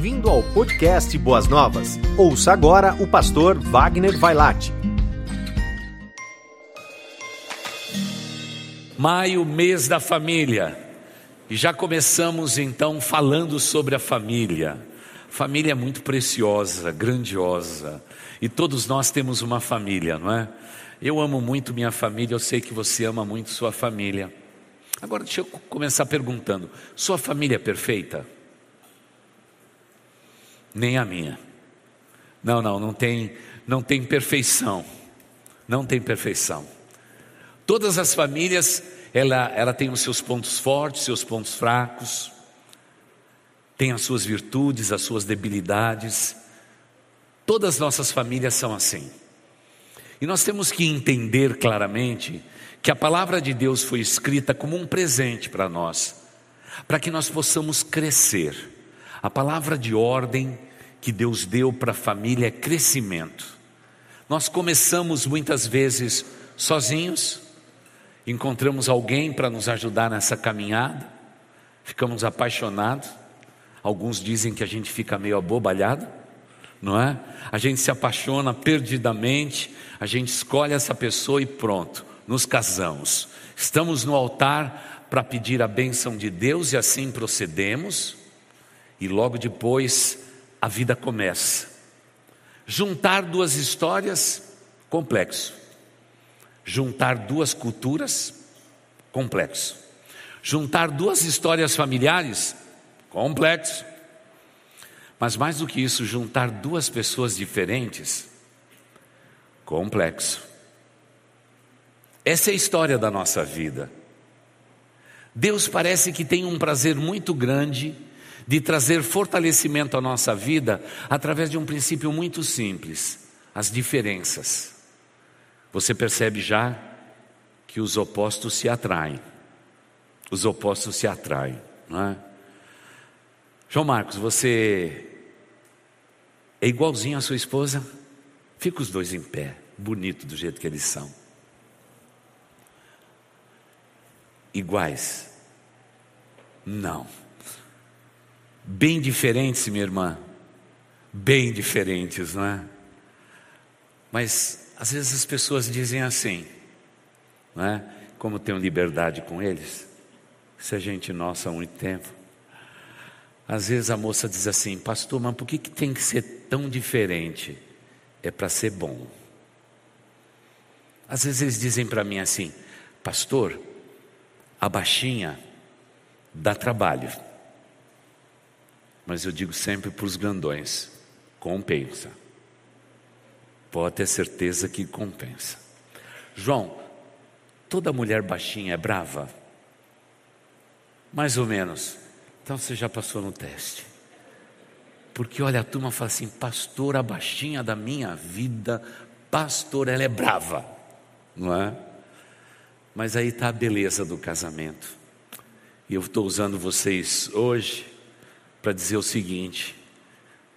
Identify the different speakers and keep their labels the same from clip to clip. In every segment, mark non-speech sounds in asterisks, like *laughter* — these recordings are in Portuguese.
Speaker 1: Bem-vindo ao podcast Boas Novas. Ouça agora o pastor Wagner Vailate.
Speaker 2: Maio, mês da família. E já começamos então falando sobre a família. Família é muito preciosa, grandiosa. E todos nós temos uma família, não é? Eu amo muito minha família, eu sei que você ama muito sua família. Agora deixa eu começar perguntando: sua família é perfeita? Nem a minha. Não, não, não tem, não tem perfeição. Não tem perfeição. Todas as famílias, ela, ela tem os seus pontos fortes, seus pontos fracos, tem as suas virtudes, as suas debilidades. Todas as nossas famílias são assim. E nós temos que entender claramente que a palavra de Deus foi escrita como um presente para nós, para que nós possamos crescer. A palavra de ordem que Deus deu para a família é crescimento. Nós começamos muitas vezes sozinhos, encontramos alguém para nos ajudar nessa caminhada, ficamos apaixonados. Alguns dizem que a gente fica meio abobalhado, não é? A gente se apaixona perdidamente, a gente escolhe essa pessoa e pronto, nos casamos. Estamos no altar para pedir a bênção de Deus e assim procedemos, e logo depois a vida começa. Juntar duas histórias, complexo. Juntar duas culturas, complexo. Juntar duas histórias familiares, complexo. Mas mais do que isso, juntar duas pessoas diferentes, complexo. Essa é a história da nossa vida. Deus parece que tem um prazer muito grande de trazer fortalecimento à nossa vida através de um princípio muito simples: as diferenças. Você percebe já que os opostos se atraem. Os opostos se atraem, não é? João Marcos, você é igualzinho à sua esposa? Fica os dois em pé, bonito do jeito que eles são. Iguais? Não. Bem diferentes, minha irmã. Bem diferentes, não é? Mas às vezes as pessoas dizem assim, não é? Como tenho liberdade com eles, isso é gente nossa há muito tempo. Às vezes a moça diz assim, pastor, mas por que, que tem que ser tão diferente? É para ser bom. Às vezes eles dizem para mim assim, pastor, a baixinha dá trabalho. Mas eu digo sempre para os grandões: compensa. Pode ter certeza que compensa. João, toda mulher baixinha é brava? Mais ou menos. Então você já passou no teste. Porque olha, a turma fala assim: pastor, a baixinha da minha vida, pastor, ela é brava, não é? Mas aí está a beleza do casamento. E eu estou usando vocês hoje para dizer o seguinte: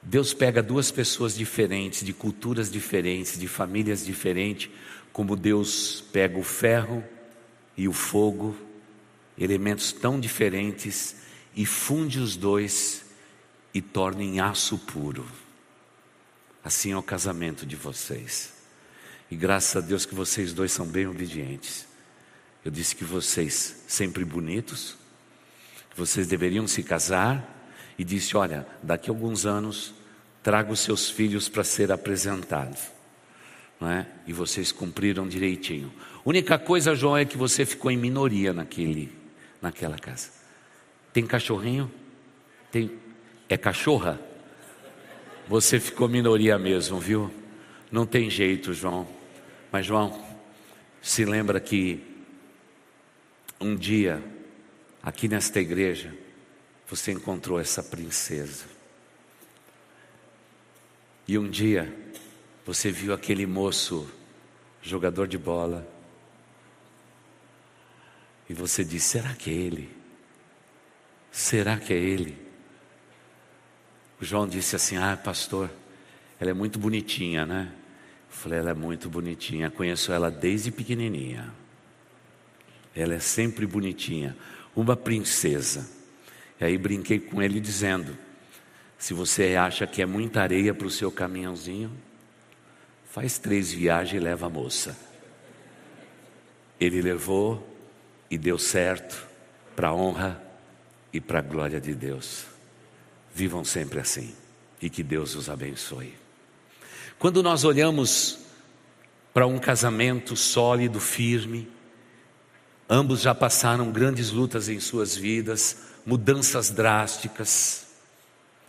Speaker 2: Deus pega duas pessoas diferentes, de culturas diferentes, de famílias diferentes, como Deus pega o ferro e o fogo, elementos tão diferentes, e funde os dois e torna em aço puro. Assim é o casamento de vocês. E graças a Deus que vocês dois são bem obedientes. Eu disse que vocês sempre bonitos, que vocês deveriam se casar e disse: Olha, daqui a alguns anos traga os seus filhos para ser apresentados. Não é? E vocês cumpriram direitinho. Única coisa, João, é que você ficou em minoria naquele, naquela casa. Tem cachorrinho? Tem, é cachorra? Você ficou minoria mesmo, viu? Não tem jeito, João. Mas, João, se lembra que um dia, aqui nesta igreja, você encontrou essa princesa. E um dia você viu aquele moço, jogador de bola, e você disse: será que é ele? Será que é ele? O João disse assim: ah, pastor, ela é muito bonitinha, né? Eu falei: ela é muito bonitinha, conheço ela desde pequenininha. Ela é sempre bonitinha, uma princesa. E aí brinquei com ele dizendo: Se você acha que é muita areia para o seu caminhãozinho, faz três viagens e leva a moça. Ele levou e deu certo para a honra e para a glória de Deus. Vivam sempre assim e que Deus os abençoe. Quando nós olhamos para um casamento sólido, firme, ambos já passaram grandes lutas em suas vidas, mudanças drásticas,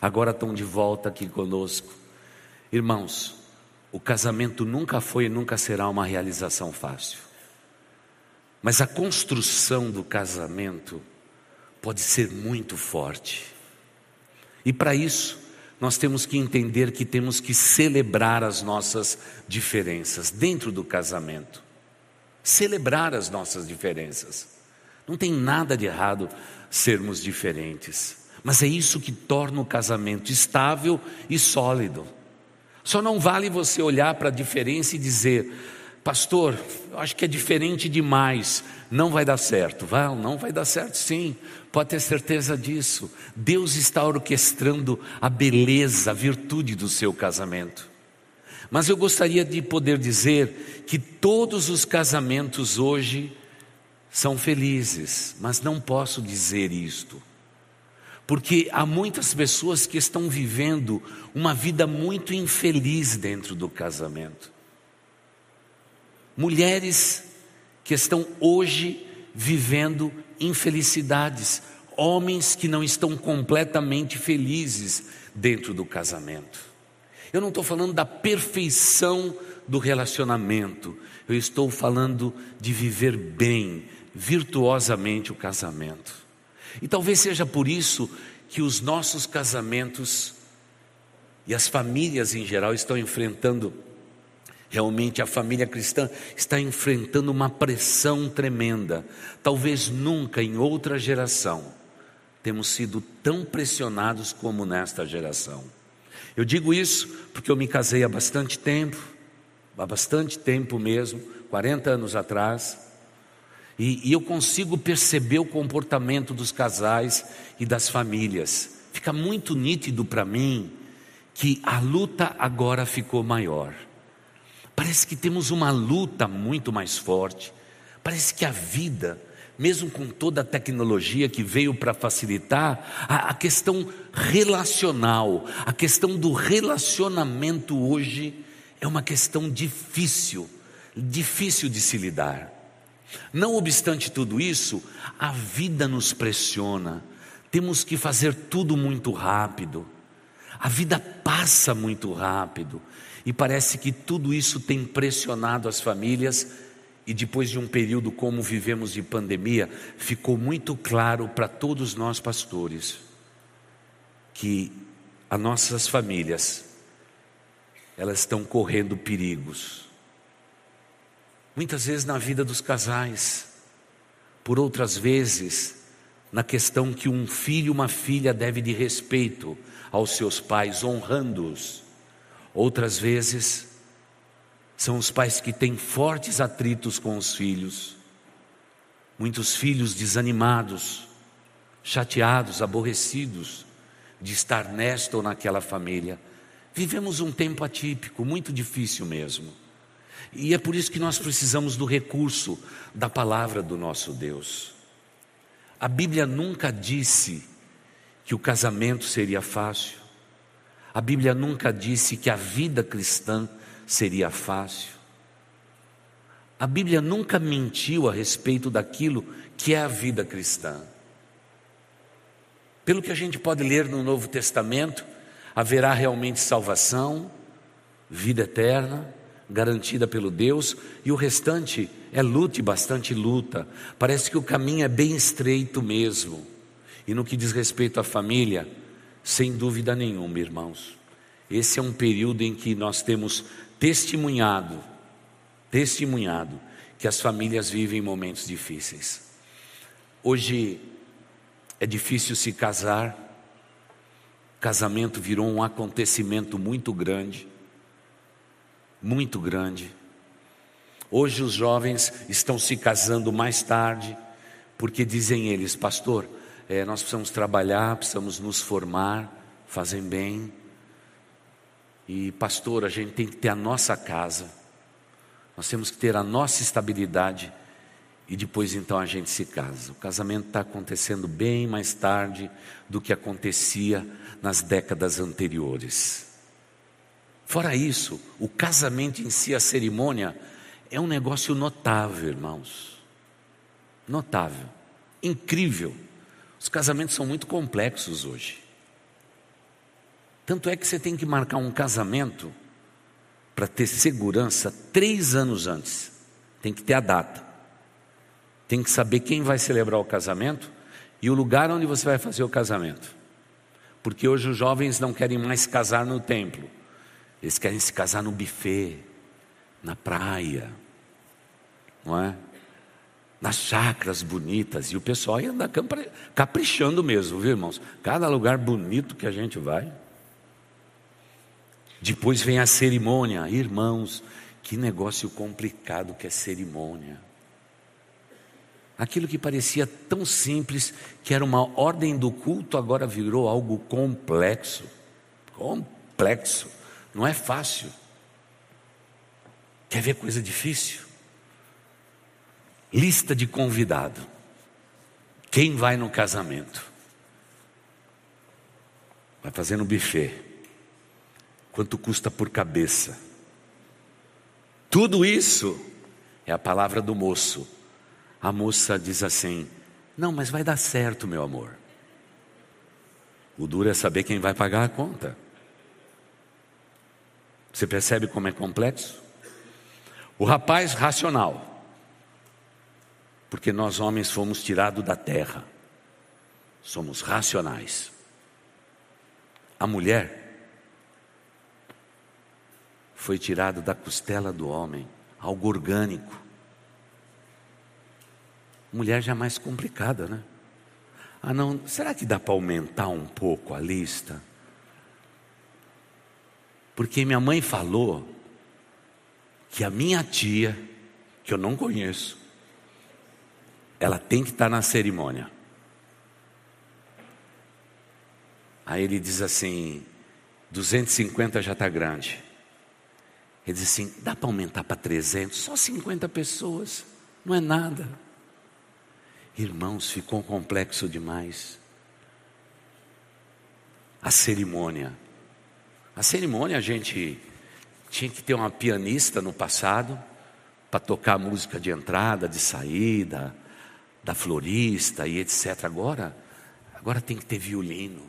Speaker 2: agora estão de volta aqui conosco. Irmãos, o casamento nunca foi e nunca será uma realização fácil. Mas a construção do casamento pode ser muito forte. E para isso, nós temos que entender que temos que celebrar as nossas diferenças dentro do casamento. Celebrar as nossas diferenças. Não tem nada de errado sermos diferentes, mas é isso que torna o casamento estável e sólido. Só não vale você olhar para a diferença e dizer: Pastor, acho que é diferente demais, não vai dar certo. Vai, não vai dar certo sim, pode ter certeza disso. Deus está orquestrando a beleza, a virtude do seu casamento. Mas eu gostaria de poder dizer que todos os casamentos hoje são felizes, mas não posso dizer isto. Porque há muitas pessoas que estão vivendo uma vida muito infeliz dentro do casamento. Mulheres que estão hoje vivendo infelicidades, homens que não estão completamente felizes dentro do casamento. Eu não estou falando da perfeição do relacionamento, eu estou falando de viver bem, virtuosamente o casamento. E talvez seja por isso que os nossos casamentos e as famílias em geral estão enfrentando Realmente a família cristã está enfrentando uma pressão tremenda. Talvez nunca em outra geração temos sido tão pressionados como nesta geração. Eu digo isso porque eu me casei há bastante tempo, há bastante tempo mesmo, 40 anos atrás, e, e eu consigo perceber o comportamento dos casais e das famílias. Fica muito nítido para mim que a luta agora ficou maior. Parece que temos uma luta muito mais forte. Parece que a vida, mesmo com toda a tecnologia que veio para facilitar, a, a, questão relacional, a questão do relacionamento hoje é uma questão difícil, difícil de se lidar. Não obstante tudo isso, a vida nos pressiona, temos que fazer tudo muito rápido, a vida passa muito rápido, e parece que tudo isso tem pressionado as famílias, e depois de um período como vivemos de pandemia, ficou muito claro para todos nós pastores que as nossas famílias elas estão correndo perigos. Muitas vezes na vida dos casais, por outras vezes na questão que um filho, uma filha deve de respeito aos seus pais, honrando-os. Outras vezes, são os pais que têm fortes atritos com os filhos, muitos filhos desanimados, chateados, aborrecidos de estar nesta ou naquela família. Vivemos um tempo atípico, muito difícil mesmo. E é por isso que nós precisamos do recurso da palavra do nosso Deus. A Bíblia nunca disse que o casamento seria fácil. A Bíblia nunca disse que a vida cristã seria fácil. A Bíblia nunca mentiu a respeito daquilo que é a vida cristã. Pelo que a gente pode ler no Novo Testamento, haverá realmente salvação, vida eterna, garantida pelo Deus, e o restante é luta e bastante luta. Parece que o caminho é bem estreito mesmo. E no que diz respeito à família, sem dúvida nenhuma, irmãos. Esse é um período em que nós temos testemunhado, testemunhado que as famílias vivem momentos difíceis. Hoje é difícil se casar. Casamento virou um acontecimento muito grande, muito grande. Hoje os jovens estão se casando mais tarde, porque dizem eles, pastor, é, nós precisamos trabalhar, precisamos nos formar, fazem bem. E, pastor, a gente tem que ter a nossa casa, nós temos que ter a nossa estabilidade e depois então a gente se casa. O casamento está acontecendo bem mais tarde do que acontecia nas décadas anteriores. Fora isso, o casamento em si, a cerimônia, é um negócio notável, irmãos. Notável, incrível. Os casamentos são muito complexos hoje. Tanto é que você tem que marcar um casamento para ter segurança três anos antes. Tem que ter a data. Tem que saber quem vai celebrar o casamento e o lugar onde você vai fazer o casamento. Porque hoje os jovens não querem mais casar no templo, eles querem se casar no buffet, na praia, não é? Nas chacras bonitas, e o pessoal ia andar caprichando mesmo, viu irmãos? Cada lugar bonito que a gente vai. Depois vem a cerimônia, irmãos, que negócio complicado que é cerimônia. Aquilo que parecia tão simples, que era uma ordem do culto, agora virou algo complexo. Complexo. Não é fácil. Quer ver coisa difícil? Lista de convidado. Quem vai no casamento? Vai fazer no buffet. Quanto custa por cabeça? Tudo isso é a palavra do moço a moça diz assim: Não, mas vai dar certo, meu amor. O duro é saber quem vai pagar a conta. Você percebe como é complexo? O rapaz racional, porque nós homens fomos tirados da terra, somos racionais. A mulher foi tirada da costela do homem, algo orgânico. Mulher já mais complicada, né? Ah, não, será que dá para aumentar um pouco a lista? Porque minha mãe falou que a minha tia, que eu não conheço, ela tem que estar na cerimônia. Aí ele diz assim: 250 já está grande. Ele diz assim: dá para aumentar para 300? Só 50 pessoas, não é nada. Irmãos, ficou complexo demais. A cerimônia. A cerimônia a gente tinha que ter uma pianista no passado para tocar a música de entrada, de saída, da florista e etc. Agora, agora tem que ter violino.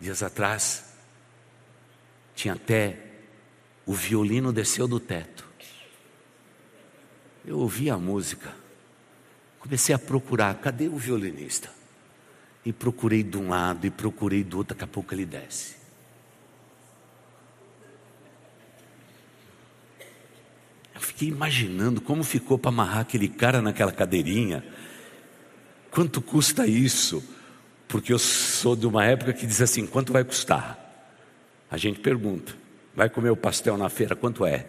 Speaker 2: Dias atrás tinha até o violino desceu do teto. Eu ouvi a música, comecei a procurar, cadê o violinista? E procurei de um lado e procurei do outro, daqui a pouco ele desce. Eu fiquei imaginando como ficou para amarrar aquele cara naquela cadeirinha. Quanto custa isso? Porque eu sou de uma época que diz assim: quanto vai custar? A gente pergunta: vai comer o pastel na feira, quanto é?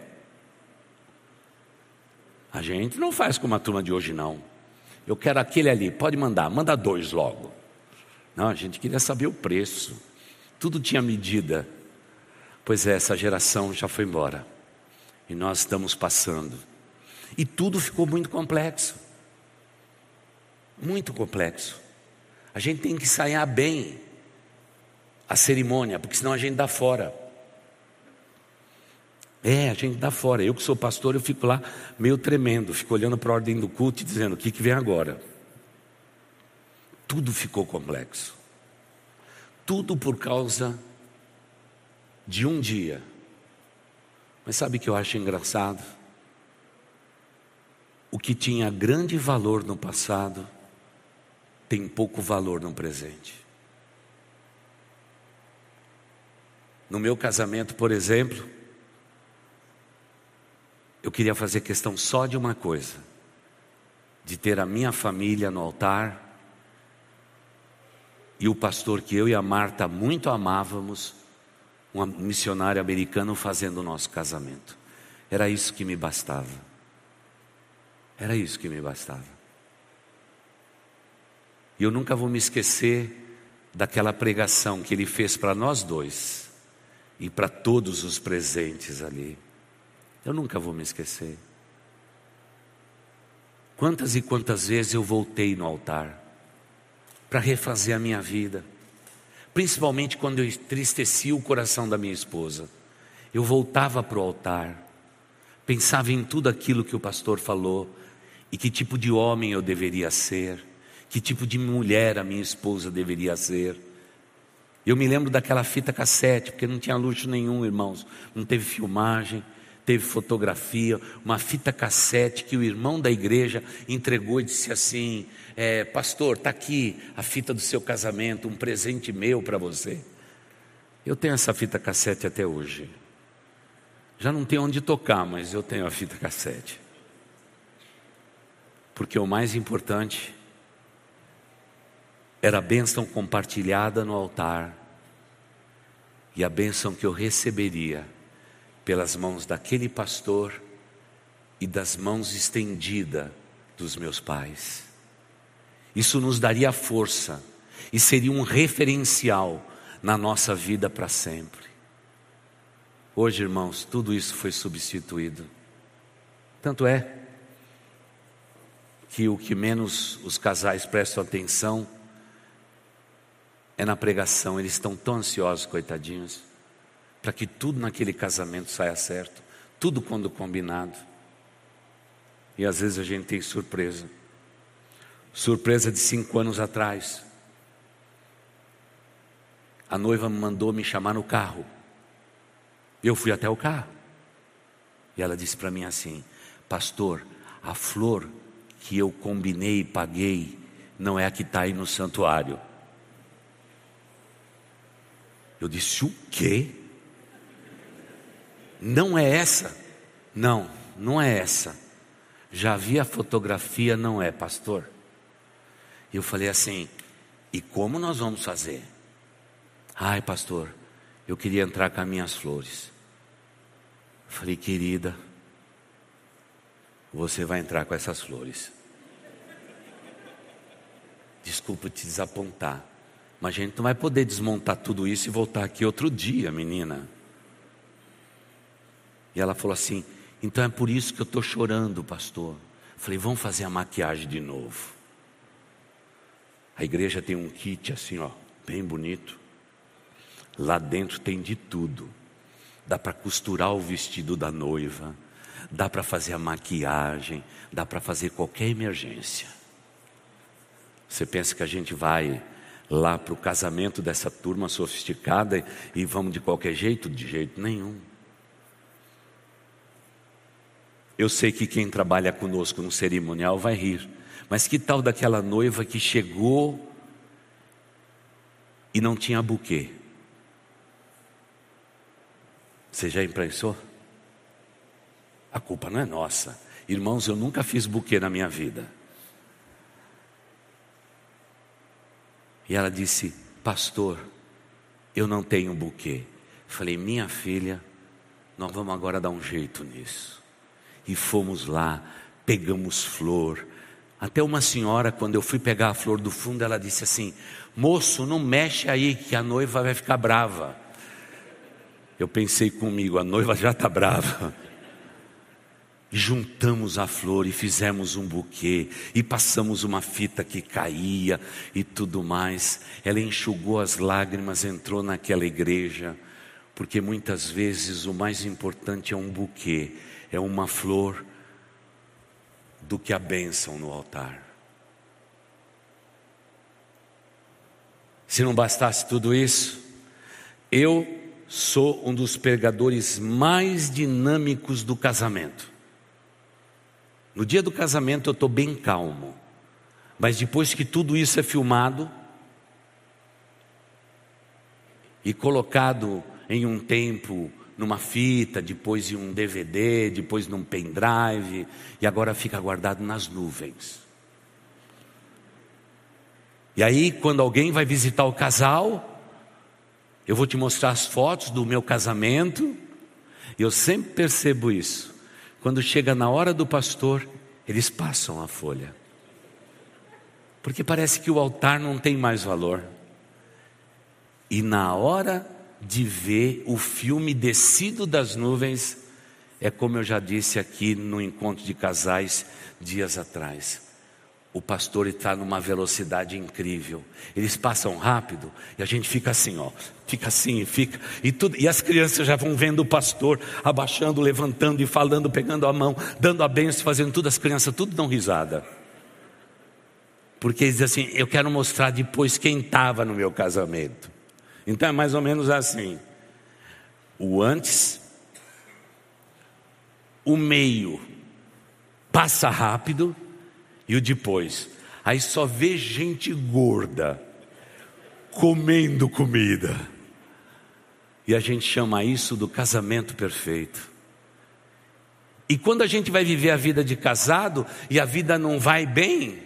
Speaker 2: A gente não faz como a turma de hoje, não. Eu quero aquele ali, pode mandar, manda dois logo. Não, a gente queria saber o preço. Tudo tinha medida. Pois é, essa geração já foi embora. E nós estamos passando. E tudo ficou muito complexo. Muito complexo. A gente tem que ensaiar bem a cerimônia, porque senão a gente dá fora. É, a gente dá fora. Eu que sou pastor, eu fico lá meio tremendo, fico olhando para a ordem do culto e dizendo: o que, que vem agora? Tudo ficou complexo. Tudo por causa de um dia. Mas sabe o que eu acho engraçado? O que tinha grande valor no passado tem pouco valor no presente. No meu casamento, por exemplo, eu queria fazer questão só de uma coisa: de ter a minha família no altar e o pastor que eu e a Marta muito amávamos, um missionário americano fazendo o nosso casamento. Era isso que me bastava. Era isso que me bastava. E eu nunca vou me esquecer daquela pregação que ele fez para nós dois e para todos os presentes ali. Eu nunca vou me esquecer. Quantas e quantas vezes eu voltei no altar para refazer a minha vida, principalmente quando eu entristeci o coração da minha esposa. Eu voltava para o altar, pensava em tudo aquilo que o pastor falou e que tipo de homem eu deveria ser, que tipo de mulher a minha esposa deveria ser. Eu me lembro daquela fita cassete, porque não tinha luxo nenhum, irmãos, não teve filmagem teve fotografia, uma fita cassete que o irmão da igreja entregou e disse assim: é, Pastor, está aqui a fita do seu casamento, um presente meu para você. Eu tenho essa fita cassete até hoje. Já não tenho onde tocar, mas eu tenho a fita cassete. Porque o mais importante era a bênção compartilhada no altar e a bênção que eu receberia pelas mãos daquele pastor e das mãos estendidas dos meus pais. Isso nos daria força e seria um referencial na nossa vida para sempre. Hoje, irmãos, tudo isso foi substituído. Tanto é que o que menos os casais prestam atenção é na pregação, eles estão tão ansiosos, coitadinhos para que tudo naquele casamento saia certo, tudo quando combinado. E às vezes a gente tem surpresa. Surpresa de cinco anos atrás. A noiva mandou me chamar no carro. Eu fui até o carro. E ela disse para mim assim: Pastor, a flor que eu combinei e paguei não é a que está aí no santuário. Eu disse: O quê? Não é essa? Não, não é essa. Já vi a fotografia, não é, pastor. E eu falei assim: e como nós vamos fazer? Ai, pastor, eu queria entrar com as minhas flores. Eu falei, querida, você vai entrar com essas flores. Desculpa te desapontar, mas a gente não vai poder desmontar tudo isso e voltar aqui outro dia, menina. E ela falou assim: então é por isso que eu estou chorando, pastor. falei: vamos fazer a maquiagem de novo. A igreja tem um kit assim, ó, bem bonito. Lá dentro tem de tudo. Dá para costurar o vestido da noiva, dá para fazer a maquiagem, dá para fazer qualquer emergência. Você pensa que a gente vai lá para o casamento dessa turma sofisticada e vamos de qualquer jeito? De jeito nenhum. Eu sei que quem trabalha conosco no cerimonial vai rir, mas que tal daquela noiva que chegou e não tinha buquê? Você já imprensou? A culpa não é nossa. Irmãos, eu nunca fiz buquê na minha vida. E ela disse: Pastor, eu não tenho buquê. Falei: Minha filha, nós vamos agora dar um jeito nisso. E fomos lá, pegamos flor. Até uma senhora, quando eu fui pegar a flor do fundo, ela disse assim: Moço, não mexe aí, que a noiva vai ficar brava. Eu pensei comigo: a noiva já está brava. *laughs* Juntamos a flor e fizemos um buquê, e passamos uma fita que caía e tudo mais. Ela enxugou as lágrimas, entrou naquela igreja, porque muitas vezes o mais importante é um buquê é uma flor do que a bênção no altar. Se não bastasse tudo isso, eu sou um dos pregadores mais dinâmicos do casamento. No dia do casamento eu estou bem calmo, mas depois que tudo isso é filmado e colocado em um tempo numa fita, depois em um DVD, depois num pendrive, e agora fica guardado nas nuvens. E aí, quando alguém vai visitar o casal, eu vou te mostrar as fotos do meu casamento, e eu sempre percebo isso. Quando chega na hora do pastor, eles passam a folha. Porque parece que o altar não tem mais valor. E na hora de ver o filme descido das nuvens, é como eu já disse aqui no encontro de casais dias atrás. O pastor está numa velocidade incrível. Eles passam rápido e a gente fica assim, ó, fica assim, fica e tudo. E as crianças já vão vendo o pastor abaixando, levantando e falando, pegando a mão, dando a benção, fazendo tudo. As crianças tudo dão risada. Porque eles dizem assim: Eu quero mostrar depois quem estava no meu casamento. Então é mais ou menos assim: o antes, o meio passa rápido e o depois. Aí só vê gente gorda comendo comida. E a gente chama isso do casamento perfeito. E quando a gente vai viver a vida de casado e a vida não vai bem,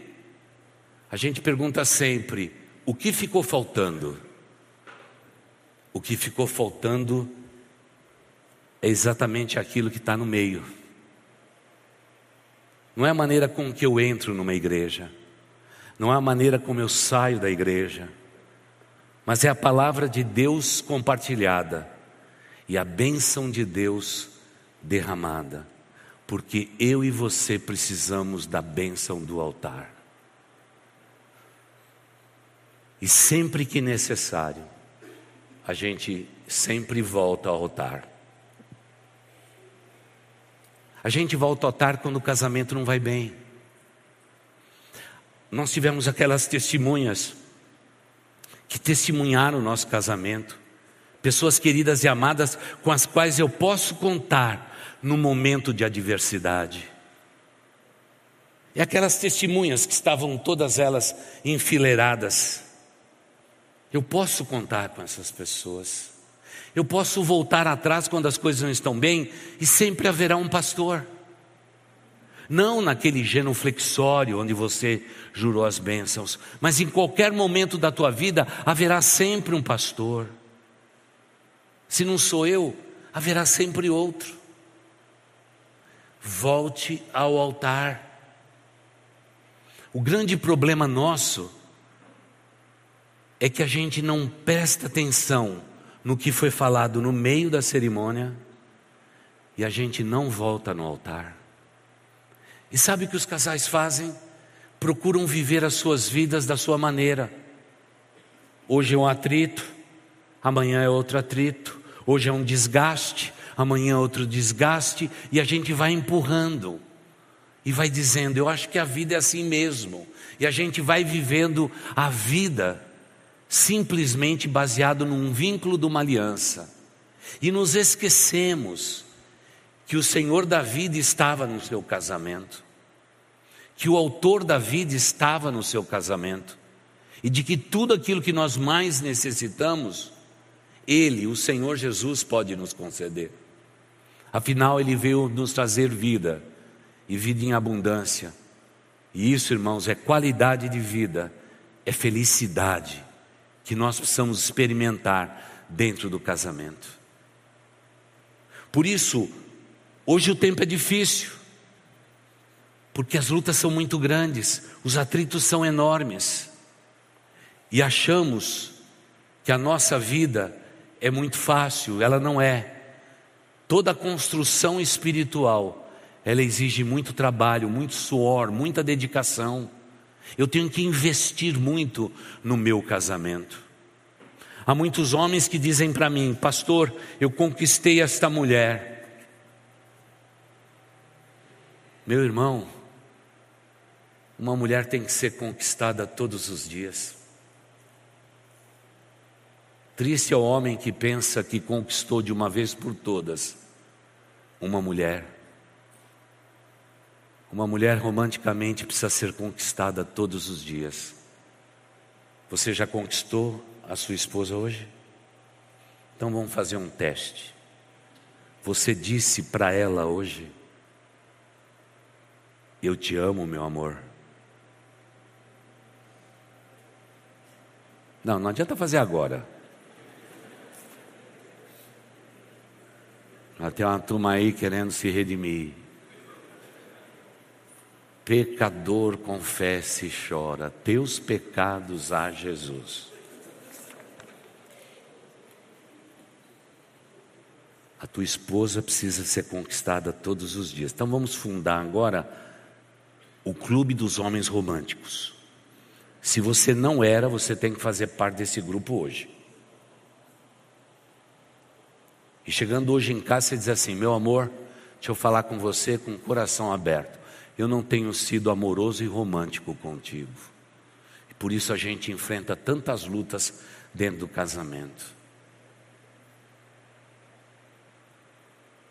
Speaker 2: a gente pergunta sempre: o que ficou faltando? O que ficou faltando é exatamente aquilo que está no meio. Não é a maneira com que eu entro numa igreja, não é a maneira como eu saio da igreja, mas é a palavra de Deus compartilhada e a bênção de Deus derramada, porque eu e você precisamos da bênção do altar. E sempre que necessário, a gente sempre volta ao altar. A gente volta ao altar quando o casamento não vai bem. Nós tivemos aquelas testemunhas que testemunharam o nosso casamento, pessoas queridas e amadas com as quais eu posso contar no momento de adversidade. E aquelas testemunhas que estavam todas elas enfileiradas, eu posso contar com essas pessoas. Eu posso voltar atrás quando as coisas não estão bem e sempre haverá um pastor. Não naquele genuflexório onde você jurou as bênçãos, mas em qualquer momento da tua vida haverá sempre um pastor. Se não sou eu, haverá sempre outro. Volte ao altar. O grande problema nosso é que a gente não presta atenção no que foi falado no meio da cerimônia e a gente não volta no altar. E sabe o que os casais fazem? Procuram viver as suas vidas da sua maneira. Hoje é um atrito, amanhã é outro atrito, hoje é um desgaste, amanhã é outro desgaste, e a gente vai empurrando e vai dizendo: Eu acho que a vida é assim mesmo, e a gente vai vivendo a vida simplesmente baseado num vínculo de uma aliança. E nos esquecemos que o Senhor da vida estava no seu casamento, que o autor da vida estava no seu casamento, e de que tudo aquilo que nós mais necessitamos, Ele, o Senhor Jesus, pode nos conceder. Afinal, Ele veio nos trazer vida, e vida em abundância. E isso, irmãos, é qualidade de vida, é felicidade que nós precisamos experimentar dentro do casamento. Por isso, hoje o tempo é difícil, porque as lutas são muito grandes, os atritos são enormes, e achamos que a nossa vida é muito fácil, ela não é. Toda construção espiritual, ela exige muito trabalho, muito suor, muita dedicação. Eu tenho que investir muito no meu casamento. Há muitos homens que dizem para mim, pastor, eu conquistei esta mulher. Meu irmão, uma mulher tem que ser conquistada todos os dias. Triste é o homem que pensa que conquistou de uma vez por todas uma mulher. Uma mulher romanticamente precisa ser conquistada todos os dias. Você já conquistou a sua esposa hoje? Então vamos fazer um teste. Você disse para ela hoje: Eu te amo, meu amor. Não, não adianta fazer agora. Tem uma turma aí querendo se redimir. Pecador confessa e chora, teus pecados a Jesus. A tua esposa precisa ser conquistada todos os dias. Então vamos fundar agora o Clube dos Homens Românticos. Se você não era, você tem que fazer parte desse grupo hoje. E chegando hoje em casa, você diz assim: meu amor, deixa eu falar com você com o coração aberto. Eu não tenho sido amoroso e romântico contigo. E por isso a gente enfrenta tantas lutas dentro do casamento.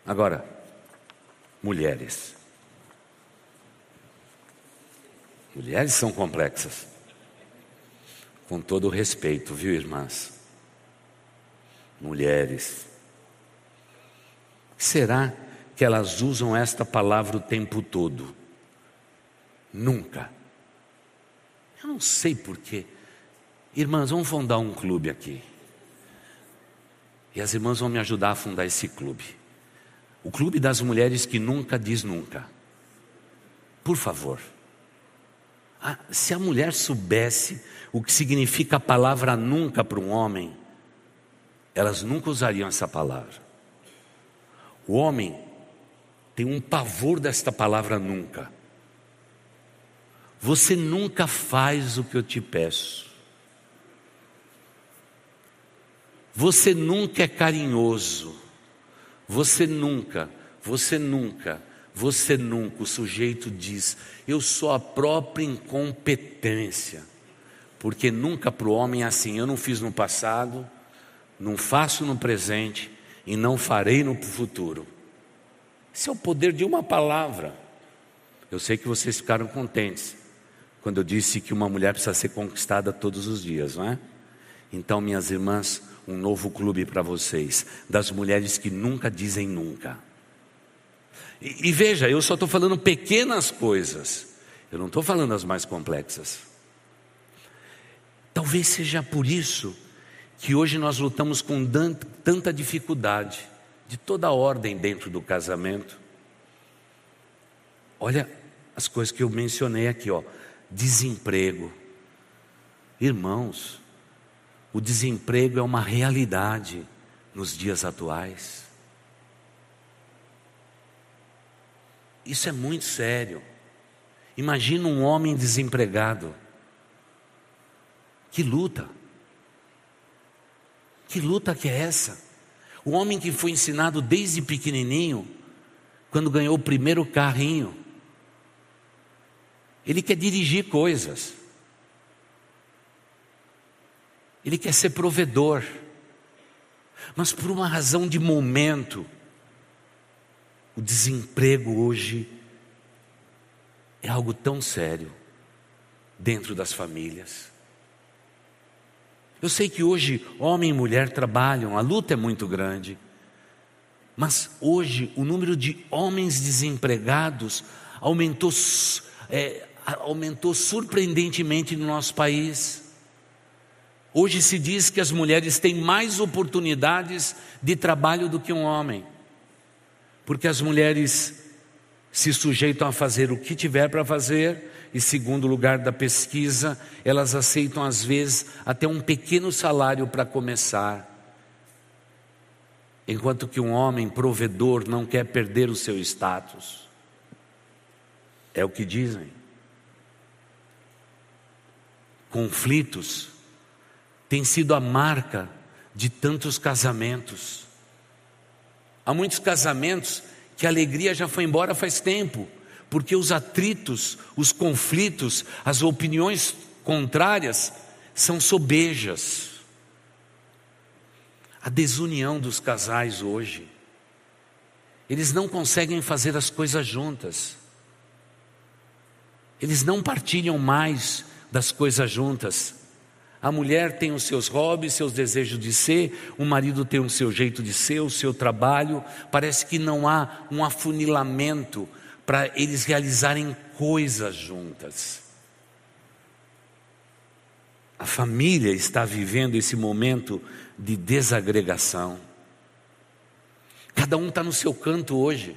Speaker 2: Agora, mulheres. Mulheres são complexas. Com todo o respeito, viu, irmãs? Mulheres. Será que elas usam esta palavra o tempo todo? Nunca. Eu não sei porquê. Irmãs, vamos fundar um clube aqui. E as irmãs vão me ajudar a fundar esse clube. O clube das mulheres que nunca diz nunca. Por favor. Ah, se a mulher soubesse o que significa a palavra nunca para um homem, elas nunca usariam essa palavra. O homem tem um pavor desta palavra nunca. Você nunca faz o que eu te peço. Você nunca é carinhoso. Você nunca, você nunca, você nunca, o sujeito diz, eu sou a própria incompetência. Porque nunca para o homem é assim, eu não fiz no passado, não faço no presente e não farei no futuro. Esse é o poder de uma palavra. Eu sei que vocês ficaram contentes quando eu disse que uma mulher precisa ser conquistada todos os dias, não é? Então, minhas irmãs, um novo clube para vocês, das mulheres que nunca dizem nunca. E, e veja, eu só estou falando pequenas coisas, eu não estou falando as mais complexas. Talvez seja por isso que hoje nós lutamos com tanta dificuldade, de toda ordem dentro do casamento. Olha as coisas que eu mencionei aqui, ó. Desemprego. Irmãos, o desemprego é uma realidade nos dias atuais. Isso é muito sério. Imagina um homem desempregado. Que luta. Que luta que é essa? O homem que foi ensinado desde pequenininho, quando ganhou o primeiro carrinho, ele quer dirigir coisas. Ele quer ser provedor. Mas por uma razão de momento, o desemprego hoje é algo tão sério dentro das famílias. Eu sei que hoje homem e mulher trabalham, a luta é muito grande. Mas hoje o número de homens desempregados aumentou, é, aumentou surpreendentemente no nosso país. Hoje se diz que as mulheres têm mais oportunidades de trabalho do que um homem, porque as mulheres se sujeitam a fazer o que tiver para fazer, e segundo lugar da pesquisa, elas aceitam às vezes até um pequeno salário para começar. Enquanto que um homem provedor não quer perder o seu status. É o que dizem. Conflitos tem sido a marca de tantos casamentos. Há muitos casamentos que a alegria já foi embora faz tempo, porque os atritos, os conflitos, as opiniões contrárias são sobejas. A desunião dos casais hoje, eles não conseguem fazer as coisas juntas, eles não partilham mais das coisas juntas. A mulher tem os seus hobbies, seus desejos de ser, o marido tem o seu jeito de ser, o seu trabalho. Parece que não há um afunilamento para eles realizarem coisas juntas. A família está vivendo esse momento de desagregação. Cada um está no seu canto hoje.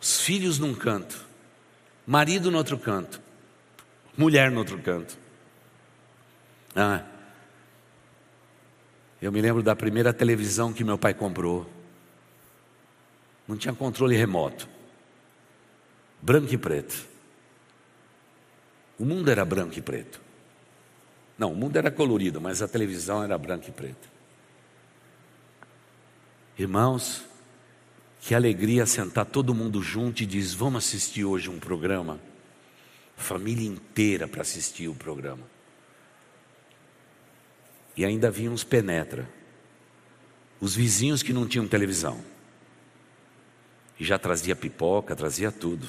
Speaker 2: Os filhos num canto, marido no outro canto, mulher no outro canto. Ah, eu me lembro da primeira televisão que meu pai comprou. Não tinha controle remoto. Branco e preto. O mundo era branco e preto. Não, o mundo era colorido, mas a televisão era branca e preta. Irmãos, que alegria sentar todo mundo junto e diz: vamos assistir hoje um programa. Família inteira para assistir o programa. E ainda vinha uns penetra. Os vizinhos que não tinham televisão. E já trazia pipoca, trazia tudo.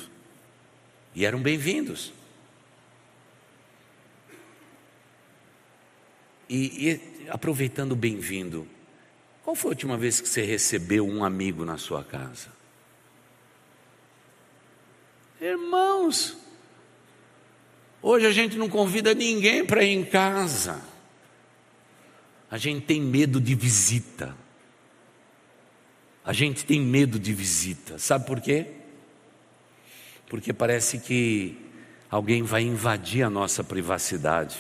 Speaker 2: E eram bem-vindos. E, e aproveitando bem-vindo, qual foi a última vez que você recebeu um amigo na sua casa? Irmãos, hoje a gente não convida ninguém para ir em casa. A gente tem medo de visita. A gente tem medo de visita. Sabe por quê? Porque parece que alguém vai invadir a nossa privacidade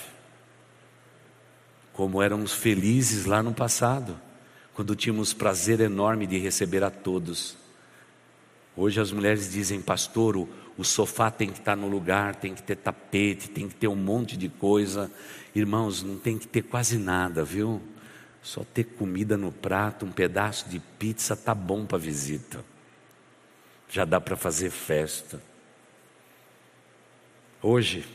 Speaker 2: como éramos felizes lá no passado, quando tínhamos prazer enorme de receber a todos. Hoje as mulheres dizem, pastor, o, sofá tem que estar no lugar, tem que ter tapete, tem que ter um monte de coisa. Irmãos, não tem que ter quase nada, viu? Só ter comida no prato, um pedaço de pizza, tá bom para visita. Já dá para fazer festa. Hoje,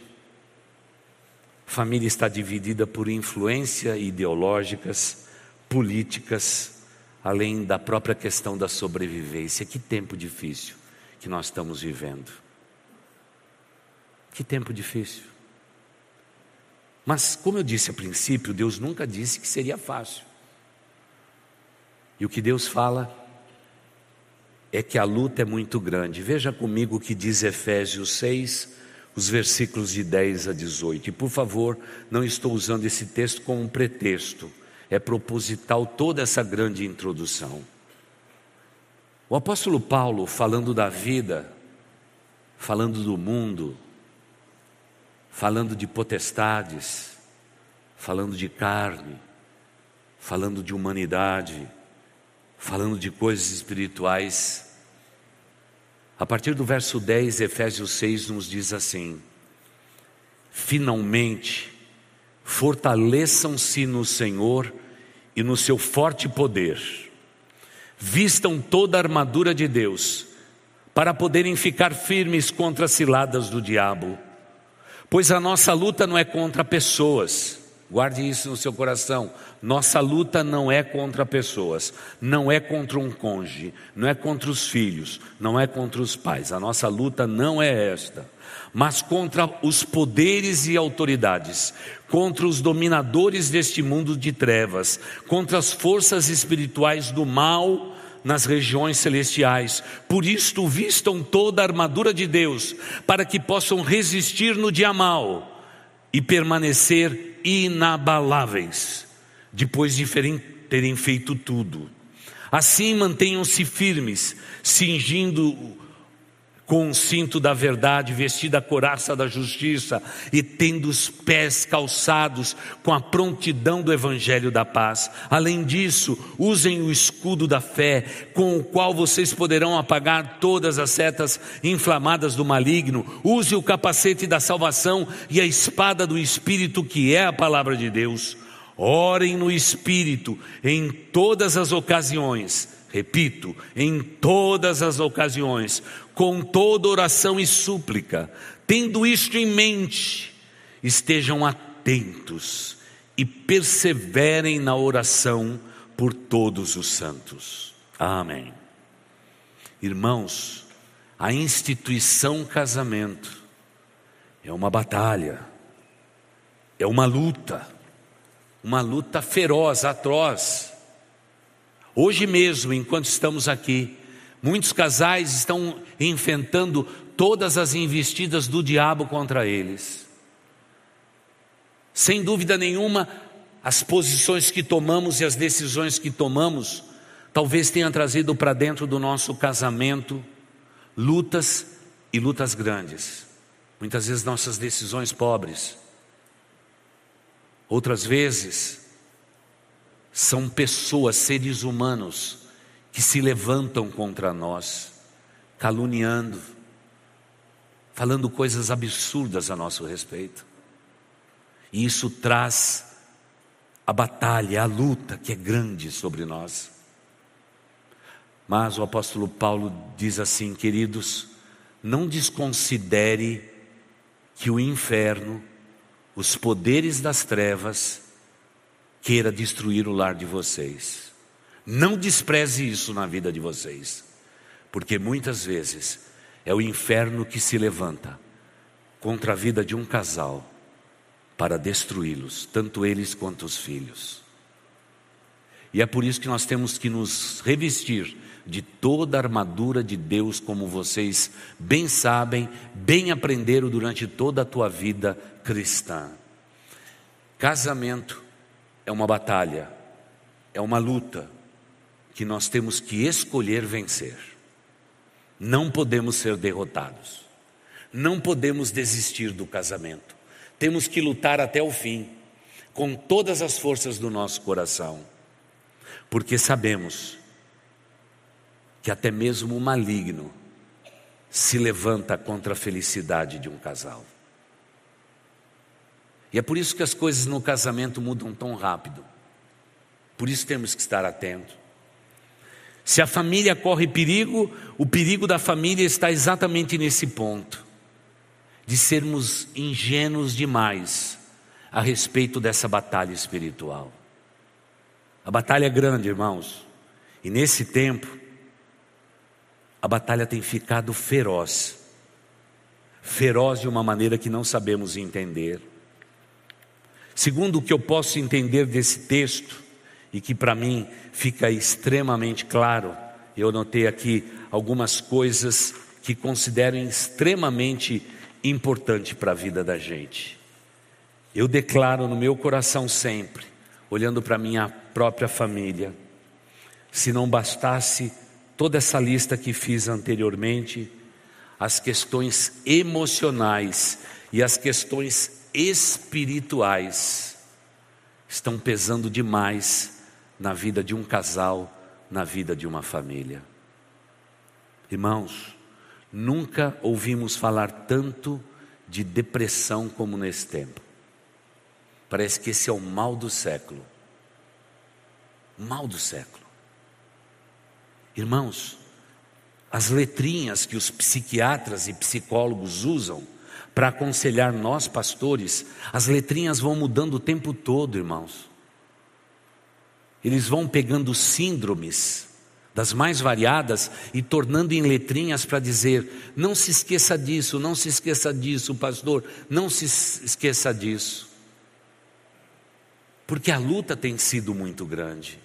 Speaker 2: família está dividida por influências ideológicas, políticas, além da própria questão da sobrevivência. Que tempo difícil que nós estamos vivendo. Que tempo difícil. Mas, como eu disse a princípio, Deus nunca disse que seria fácil. E o que Deus fala é que a luta é muito grande. Veja comigo o que diz Efésios 6, os versículos de 10 a 18. E por favor, não estou usando esse texto como um pretexto, é proposital toda essa grande introdução. O apóstolo Paulo, falando da vida, falando do mundo, falando de potestades, falando de carne, falando de humanidade, falando de coisas espirituais, a partir do verso 10, Efésios 6 nos diz assim: Finalmente, fortaleçam-se no Senhor e no seu forte poder, vistam toda a armadura de Deus, para poderem ficar firmes contra as ciladas do diabo, pois a nossa luta não é contra pessoas, Guarde isso no seu coração. Nossa luta não é contra pessoas, não é contra um cônjuge, não é contra os filhos, não é contra os pais. A nossa luta não é esta, mas contra os poderes e autoridades, contra os dominadores deste mundo de trevas, contra as forças espirituais do mal nas regiões celestiais. Por isto, vistam toda a armadura de Deus, para que possam resistir no dia mal e permanecer inabaláveis, depois de terem feito tudo. Assim mantenham-se firmes, cingindo com o cinto da verdade, vestida a coraça da justiça e tendo os pés calçados com a prontidão do evangelho da paz. Além disso, usem o escudo da fé, com o qual vocês poderão apagar todas as setas inflamadas do maligno. Use o capacete da salvação e a espada do espírito, que é a palavra de Deus. Orem no espírito em todas as ocasiões repito, em todas as ocasiões, com toda oração e súplica, tendo isto em mente, estejam atentos e perseverem na oração por todos os santos. Amém. Irmãos, a instituição casamento é uma batalha, é uma luta, uma luta feroz, atroz Hoje mesmo, enquanto estamos aqui, muitos casais estão enfrentando todas as investidas do diabo contra eles. Sem dúvida nenhuma, as posições que tomamos e as decisões que tomamos talvez tenham trazido para dentro do nosso casamento lutas e lutas grandes. muitas vezes nossas decisões pobres, outras vezes são pessoas, seres humanos, que se levantam contra nós, caluniando, falando coisas absurdas a nosso respeito. E isso traz a batalha, a luta que é grande sobre nós. Mas o apóstolo Paulo diz assim, queridos, não desconsidere que o inferno, os poderes das trevas, queira destruir o lar de vocês. Não despreze isso na vida de vocês, porque muitas vezes é o inferno que se levanta contra a vida de um casal para destruí-los, tanto eles quanto os filhos. E é por isso que nós temos que nos revestir de toda a armadura de Deus, como vocês bem sabem, bem aprenderam durante toda a tua vida cristã. Casamento é uma batalha, é uma luta que nós temos que escolher vencer. Não podemos ser derrotados, não podemos desistir do casamento temos que lutar até o fim, com todas as forças do nosso coração, porque sabemos que até mesmo o maligno se levanta contra a felicidade de um casal. E é por isso que as coisas no casamento mudam tão rápido. Por isso temos que estar atentos. Se a família corre perigo, o perigo da família está exatamente nesse ponto de sermos ingênuos demais a respeito dessa batalha espiritual. A batalha é grande, irmãos, e nesse tempo, a batalha tem ficado feroz feroz de uma maneira que não sabemos entender. Segundo o que eu posso entender desse texto, e que para mim fica extremamente claro, eu notei aqui algumas coisas que considero extremamente importante para a vida da gente. Eu declaro no meu coração sempre, olhando para minha própria família, se não bastasse toda essa lista que fiz anteriormente, as questões emocionais e as questões espirituais estão pesando demais na vida de um casal, na vida de uma família. Irmãos, Nunca ouvimos falar tanto de depressão como nesse tempo. Parece que esse é o mal do século. Mal do século. Irmãos, as letrinhas que os psiquiatras e psicólogos usam para aconselhar nós pastores, as letrinhas vão mudando o tempo todo, irmãos. Eles vão pegando síndromes das mais variadas e tornando em letrinhas para dizer: não se esqueça disso, não se esqueça disso, pastor, não se esqueça disso. Porque a luta tem sido muito grande.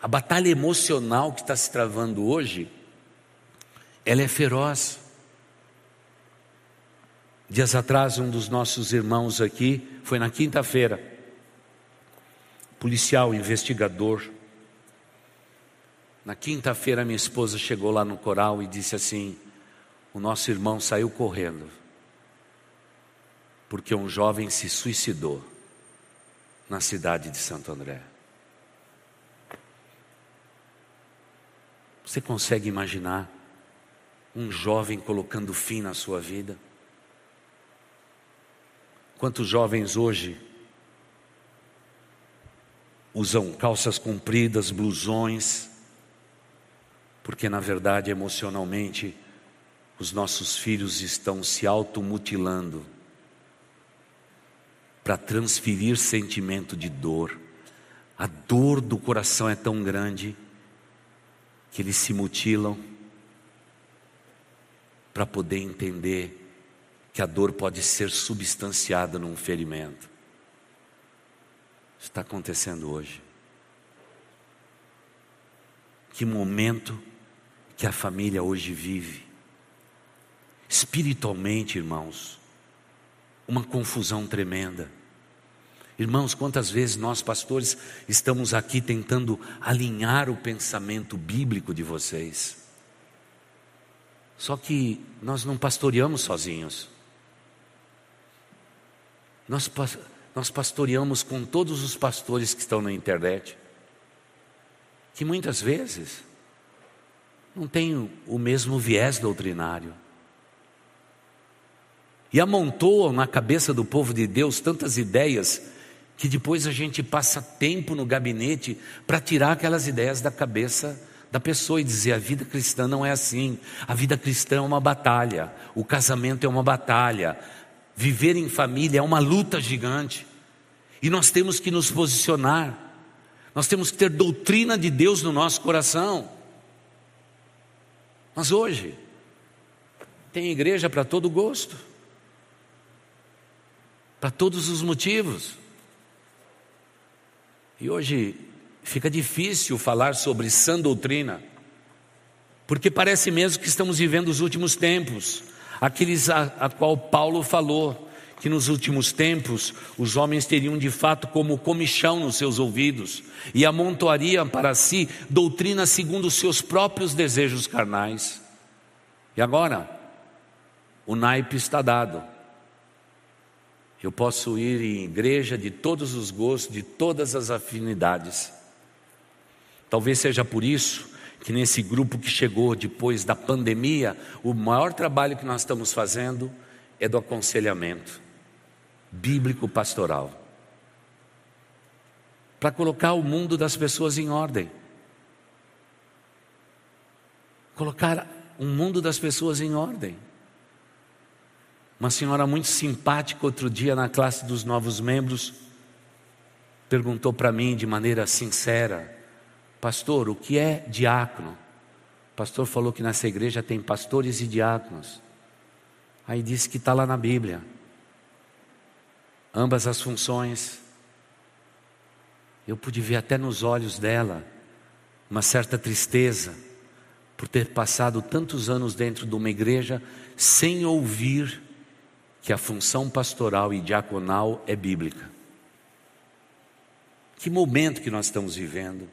Speaker 2: A batalha emocional que está se travando hoje, ela é feroz. Dias atrás, um dos nossos irmãos aqui, foi na quinta-feira, policial, investigador, na quinta-feira, minha esposa chegou lá no coral e disse assim: O nosso irmão saiu correndo, porque um jovem se suicidou na cidade de Santo André. Você consegue imaginar um jovem colocando fim na sua vida? Quantos jovens hoje usam calças compridas, blusões, porque na verdade emocionalmente os nossos filhos estão se automutilando para transferir sentimento de dor. A dor do coração é tão grande que eles se mutilam para poder entender que a dor pode ser substanciada num ferimento. Está acontecendo hoje. Que momento que a família hoje vive. Espiritualmente, irmãos, uma confusão tremenda. Irmãos, quantas vezes nós, pastores, estamos aqui tentando alinhar o pensamento bíblico de vocês. Só que nós não pastoreamos sozinhos. Nós, nós pastoreamos com todos os pastores que estão na internet, que muitas vezes não têm o mesmo viés doutrinário. E amontoam na cabeça do povo de Deus tantas ideias que depois a gente passa tempo no gabinete para tirar aquelas ideias da cabeça da pessoa e dizer: a vida cristã não é assim. A vida cristã é uma batalha, o casamento é uma batalha, viver em família é uma luta gigante. E nós temos que nos posicionar, nós temos que ter doutrina de Deus no nosso coração. Mas hoje, tem igreja para todo gosto, para todos os motivos. E hoje fica difícil falar sobre sã doutrina, porque parece mesmo que estamos vivendo os últimos tempos, aqueles a, a qual Paulo falou, que nos últimos tempos os homens teriam de fato como comichão nos seus ouvidos e amontoariam para si doutrina segundo os seus próprios desejos carnais. E agora, o naipe está dado. Eu posso ir em igreja de todos os gostos, de todas as afinidades. Talvez seja por isso que nesse grupo que chegou depois da pandemia, o maior trabalho que nós estamos fazendo é do aconselhamento bíblico pastoral. Para colocar o mundo das pessoas em ordem. Colocar o mundo das pessoas em ordem. Uma senhora muito simpática, outro dia na classe dos novos membros, perguntou para mim de maneira sincera: Pastor, o que é diácono? O pastor falou que nessa igreja tem pastores e diáconos. Aí disse que está lá na Bíblia. Ambas as funções. Eu pude ver até nos olhos dela uma certa tristeza por ter passado tantos anos dentro de uma igreja sem ouvir que a função pastoral e diaconal é bíblica. Que momento que nós estamos vivendo.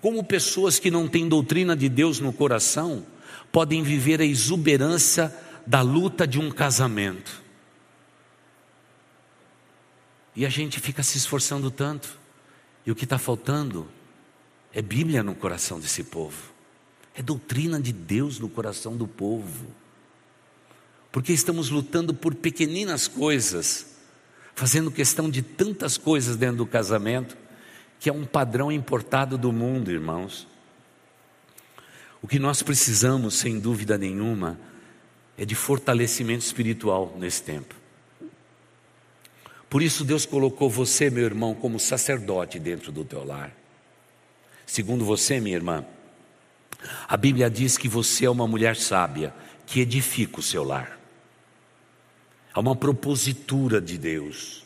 Speaker 2: Como pessoas que não têm doutrina de Deus no coração podem viver a exuberância da luta de um casamento. E a gente fica se esforçando tanto, e o que está faltando é Bíblia no coração desse povo, é doutrina de Deus no coração do povo porque estamos lutando por pequeninas coisas, fazendo questão de tantas coisas dentro do casamento, que é um padrão importado do mundo, irmãos. O que nós precisamos, sem dúvida nenhuma, é de fortalecimento espiritual nesse tempo. Por isso Deus colocou você, meu irmão, como sacerdote dentro do teu lar. Segundo você, minha irmã, a Bíblia diz que você é uma mulher sábia que edifica o seu lar. Há uma propositura de Deus,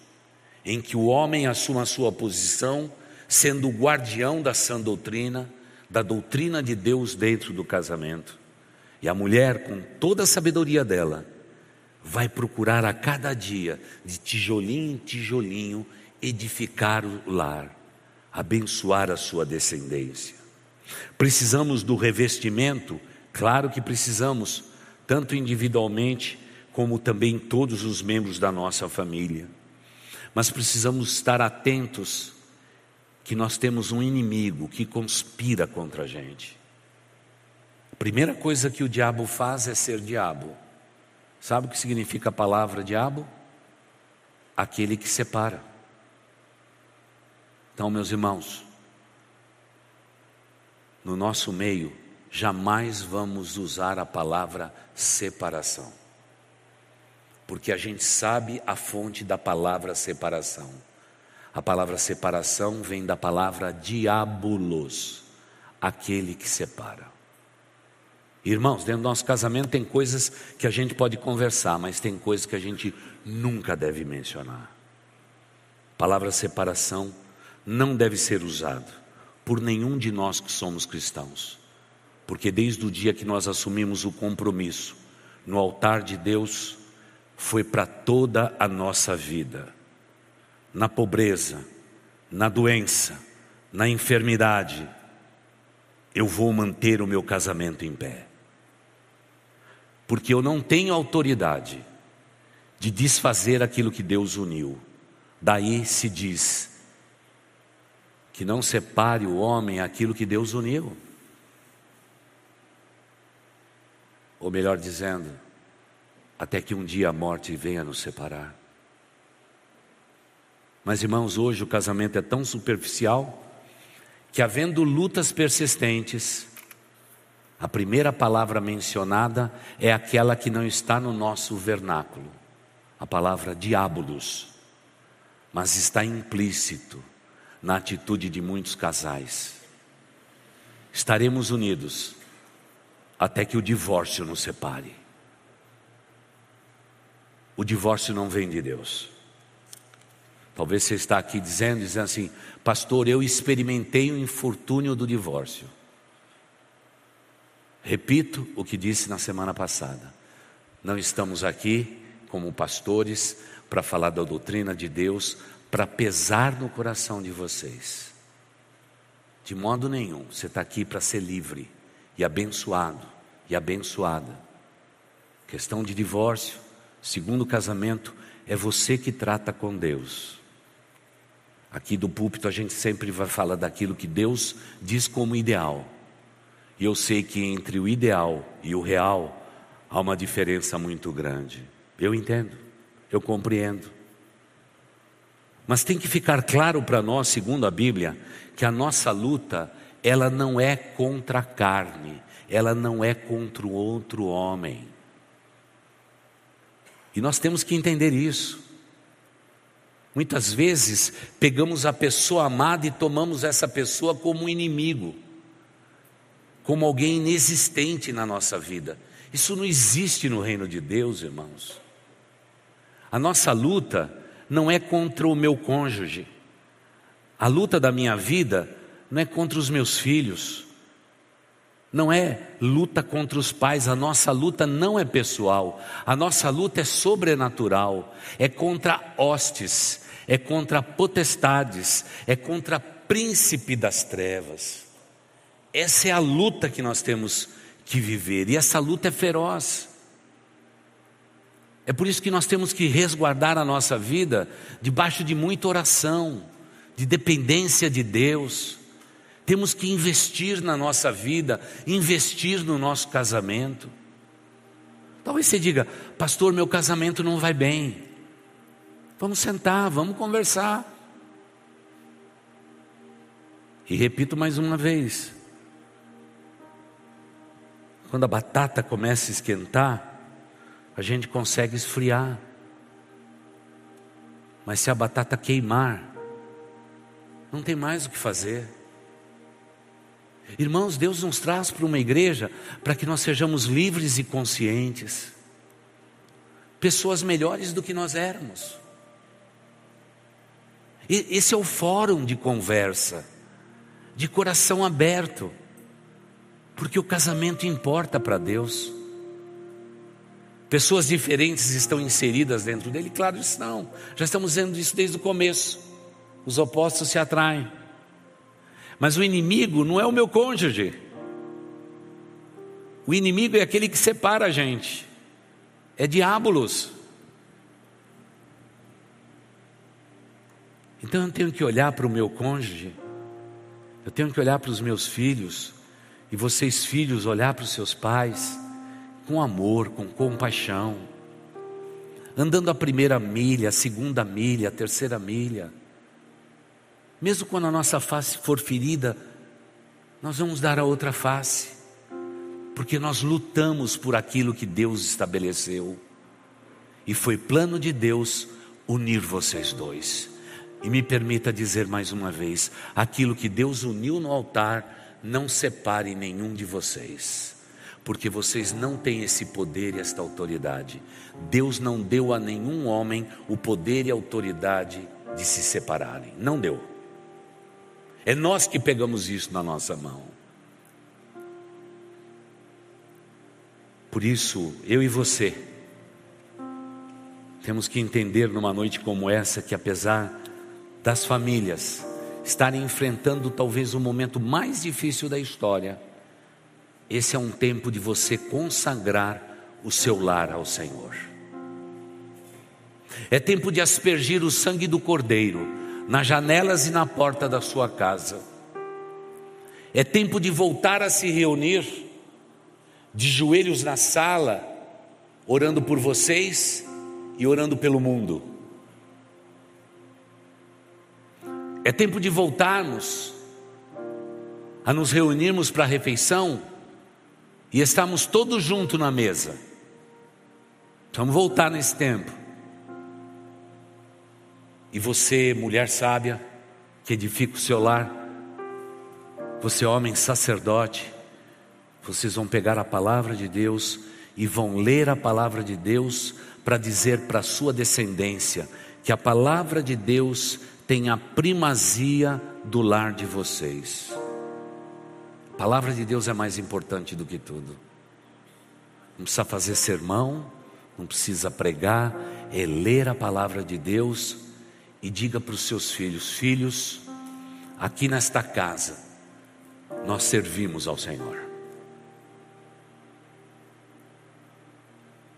Speaker 2: em que o homem assuma a sua posição, sendo o guardião da sã doutrina, da doutrina de Deus dentro do casamento. E a mulher, com toda a sabedoria dela, vai procurar a cada dia, de tijolinho em tijolinho, edificar o lar, abençoar a sua descendência. Precisamos do revestimento? Claro que precisamos, tanto individualmente como também todos os membros da nossa família. Mas precisamos estar atentos que nós temos um inimigo que conspira contra a gente. A primeira coisa que o diabo faz é ser diabo. Sabe o que significa a palavra diabo? Aquele que separa. Então, meus irmãos, no nosso meio, jamais vamos usar a palavra separação porque a gente sabe a fonte da palavra separação. A palavra separação vem da palavra diabolos, aquele que separa. Irmãos, dentro do nosso casamento tem coisas que a gente pode conversar, mas tem coisas que a gente nunca deve mencionar. A palavra separação não deve ser usada por nenhum de nós que somos cristãos, porque desde o dia que nós assumimos o compromisso no altar de Deus, foi para toda a nossa vida. Na pobreza, na doença, na enfermidade, eu vou manter o meu casamento em pé. Porque eu não tenho autoridade de desfazer aquilo que Deus uniu. Daí se diz que não separe o homem aquilo que Deus uniu. Ou melhor dizendo, até que um dia a morte venha nos separar. Mas irmãos, hoje o casamento é tão superficial que, havendo lutas persistentes, a primeira palavra mencionada é aquela que não está no nosso vernáculo, a palavra diabolos, mas está implícito na atitude de muitos casais. Estaremos unidos até que o divórcio nos separe. O divórcio não vem de Deus. Talvez você está aqui dizendo, dizendo assim, pastor, eu experimentei o infortúnio do divórcio. Repito o que disse na semana passada. Não estamos aqui como pastores para falar da doutrina de Deus, para pesar no coração de vocês. De modo nenhum, você está aqui para ser livre e abençoado e abençoada. Questão de divórcio, segundo casamento, é você que trata com Deus. Aqui do púlpito a gente sempre vai falar daquilo que Deus diz como ideal. E eu sei que entre o ideal e o real há uma diferença muito grande. Eu entendo, eu compreendo. Mas tem que ficar claro para nós, segundo a Bíblia, que a nossa luta, ela não é contra a carne, ela não é contra o outro homem. E nós temos que entender isso. Muitas vezes pegamos a pessoa amada e tomamos essa pessoa como um inimigo como alguém inexistente na nossa vida. Isso não existe no reino de Deus, irmãos. A nossa luta não é contra o meu cônjuge. A luta da minha vida não é contra os meus filhos. Não é luta contra os pais, a nossa luta não é pessoal, a nossa luta é sobrenatural, é contra hostes, é contra potestades, é contra príncipe das trevas. Essa é a luta que nós temos que viver, e essa luta é feroz. É por isso que nós temos que resguardar a nossa vida debaixo de muita oração, de dependência de Deus. Temos que investir na nossa vida, investir no nosso casamento. Talvez você diga, pastor, meu casamento não vai bem. Vamos sentar, vamos conversar. E repito mais uma vez: quando a batata começa a esquentar, a gente consegue esfriar. Mas se a batata queimar, não tem mais o que fazer. Irmãos, Deus nos traz para uma igreja para que nós sejamos livres e conscientes, pessoas melhores do que nós éramos. Esse é o fórum de conversa, de coração aberto. Porque o casamento importa para Deus. Pessoas diferentes estão inseridas dentro dele? Claro, não. Já estamos vendo isso desde o começo. Os opostos se atraem. Mas o inimigo não é o meu cônjuge. O inimigo é aquele que separa a gente. É diabolos. Então eu tenho que olhar para o meu cônjuge. Eu tenho que olhar para os meus filhos e vocês, filhos, olhar para os seus pais com amor, com compaixão, andando a primeira milha, a segunda milha, a terceira milha. Mesmo quando a nossa face for ferida, nós vamos dar a outra face, porque nós lutamos por aquilo que Deus estabeleceu, e foi plano de Deus unir vocês dois. E me permita dizer mais uma vez: aquilo que Deus uniu no altar, não separe nenhum de vocês, porque vocês não têm esse poder e esta autoridade. Deus não deu a nenhum homem o poder e a autoridade de se separarem, não deu. É nós que pegamos isso na nossa mão. Por isso, eu e você temos que entender numa noite como essa que apesar das famílias estarem enfrentando talvez o momento mais difícil da história, esse é um tempo de você consagrar o seu lar ao Senhor. É tempo de aspergir o sangue do Cordeiro nas janelas e na porta da sua casa. É tempo de voltar a se reunir, de joelhos na sala, orando por vocês e orando pelo mundo. É tempo de voltarmos a nos reunirmos para a refeição e estarmos todos juntos na mesa. Vamos voltar nesse tempo. E você, mulher sábia, que edifica o seu lar, você, homem sacerdote, vocês vão pegar a palavra de Deus e vão ler a palavra de Deus para dizer para a sua descendência que a palavra de Deus tem a primazia do lar de vocês. A palavra de Deus é mais importante do que tudo. Não precisa fazer sermão, não precisa pregar, é ler a palavra de Deus e diga para os seus filhos: Filhos, aqui nesta casa, nós servimos ao Senhor.